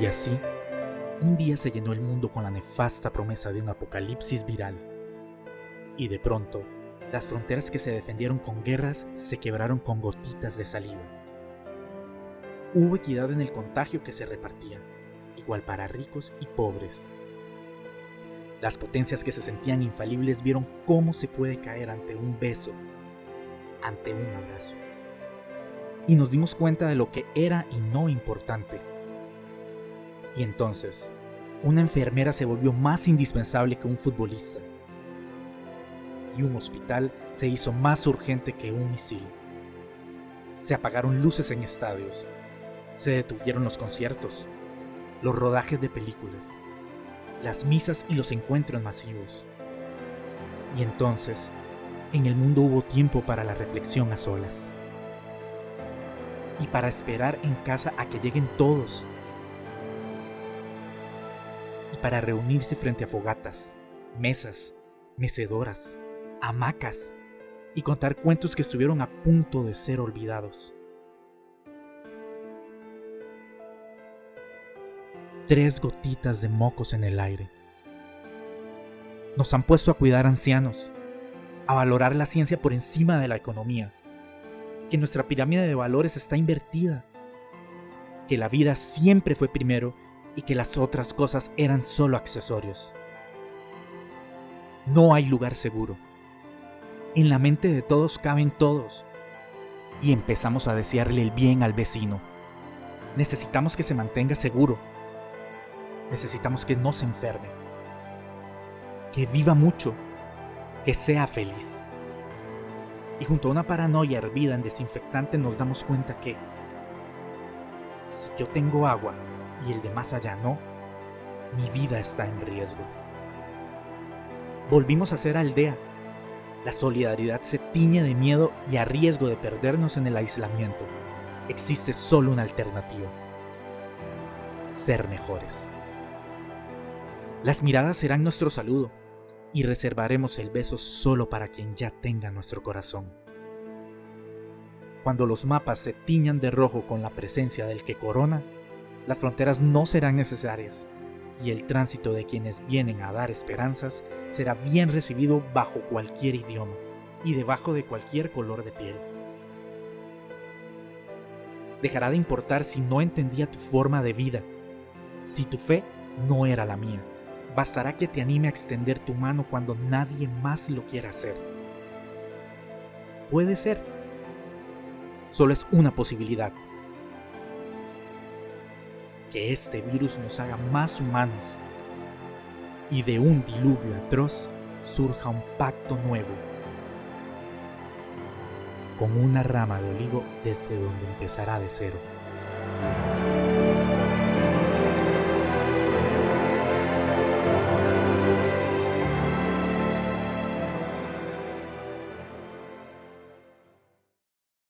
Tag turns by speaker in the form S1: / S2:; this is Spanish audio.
S1: Y así, un día se llenó el mundo con la nefasta promesa de un apocalipsis viral. Y de pronto, las fronteras que se defendieron con guerras se quebraron con gotitas de saliva. Hubo equidad en el contagio que se repartía, igual para ricos y pobres. Las potencias que se sentían infalibles vieron cómo se puede caer ante un beso, ante un abrazo. Y nos dimos cuenta de lo que era y no importante. Y entonces, una enfermera se volvió más indispensable que un futbolista. Y un hospital se hizo más urgente que un misil. Se apagaron luces en estadios. Se detuvieron los conciertos, los rodajes de películas, las misas y los encuentros masivos. Y entonces, en el mundo hubo tiempo para la reflexión a solas. Y para esperar en casa a que lleguen todos para reunirse frente a fogatas, mesas, mecedoras, hamacas y contar cuentos que estuvieron a punto de ser olvidados. Tres gotitas de mocos en el aire. Nos han puesto a cuidar ancianos, a valorar la ciencia por encima de la economía, que nuestra pirámide de valores está invertida, que la vida siempre fue primero y que las otras cosas eran solo accesorios. No hay lugar seguro. En la mente de todos caben todos. Y empezamos a desearle el bien al vecino. Necesitamos que se mantenga seguro. Necesitamos que no se enferme. Que viva mucho. Que sea feliz. Y junto a una paranoia hervida en desinfectante nos damos cuenta que si yo tengo agua, y el de más allá no, mi vida está en riesgo. Volvimos a ser aldea. La solidaridad se tiñe de miedo y a riesgo de perdernos en el aislamiento. Existe solo una alternativa. Ser mejores. Las miradas serán nuestro saludo y reservaremos el beso solo para quien ya tenga nuestro corazón. Cuando los mapas se tiñan de rojo con la presencia del que corona, las fronteras no serán necesarias y el tránsito de quienes vienen a dar esperanzas será bien recibido bajo cualquier idioma y debajo de cualquier color de piel. Dejará de importar si no entendía tu forma de vida, si tu fe no era la mía. Bastará que te anime a extender tu mano cuando nadie más lo quiera hacer. Puede ser. Solo es una posibilidad que este virus nos haga más humanos y de un diluvio atroz surja un pacto nuevo, con una rama de olivo desde donde empezará de cero.